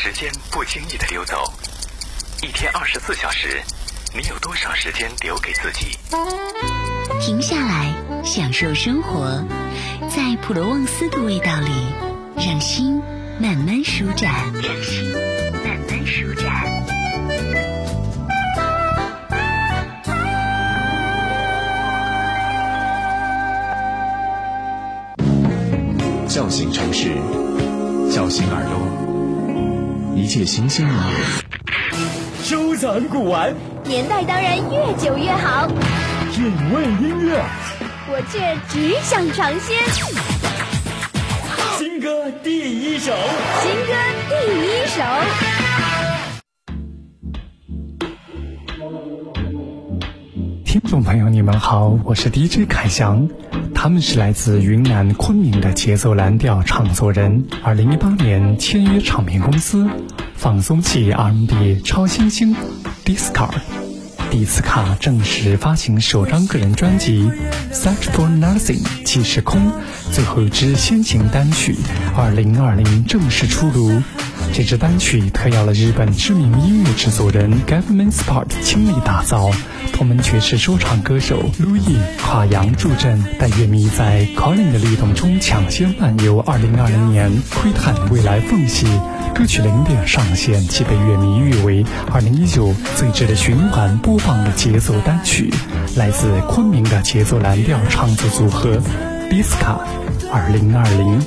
时间不经意的溜走，一天二十四小时，你有多少时间留给自己？停下来，享受生活，在普罗旺斯的味道里，让心慢慢舒展。让心慢慢舒展。叫醒城市，叫醒耳朵，一切新鲜吗？收藏古玩，年代当然越久越好。品味音乐，我却只想尝鲜。新歌第一首，新歌第一首。听众朋友，你们好，我是 DJ 凯翔，他们是来自云南昆明的节奏蓝调唱作人，二零一八年签约唱片公司，放松器 R&B 超新星 Discard。迪斯卡正式发行首张个人专辑《Search for Nothing》即是空，最后一支先行单曲，二零二零正式出炉。这支单曲特邀了日本知名音乐制作人 Gavin Spot 倾力打造，同门爵士说唱歌手 Louis 跨洋助阵，带乐迷在 Calling 的律动中抢先漫游二零二零年，窥探未来缝隙。歌曲零点上线，即被乐迷誉为二零一九最值得循环播放的节奏单曲，来自昆明的节奏蓝调唱作组合 Disca，二零二零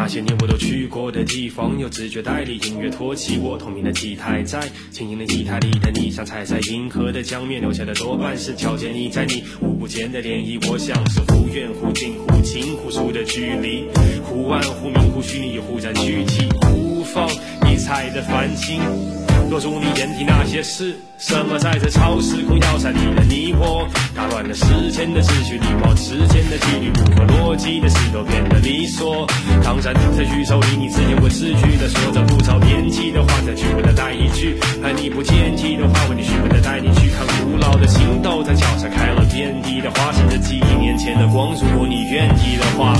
那些年我都去过的地方，有。直觉带领音乐托起我透明的体态，在轻盈的吉他里的你，像踩在银河的江面，留下的多半是条件。你在你舞步间的涟漪，我像是忽远忽近、忽近忽疏的距离，忽暗忽明、忽虚又、忽然具体，忽放异彩的繁星。多助你眼底那些事，什么在这超时空要塞里的你我，打乱了时间的秩序，礼貌之间的纪律，不合逻辑的事都变得理所当然。在举手里，你自言不自句的说着不着边际的话，再句尾的带一句，而你不介意的话，为你虚伪的带你去看古老的星斗，在脚下开了遍地的花，甚至几年前的光，如果你愿意的话。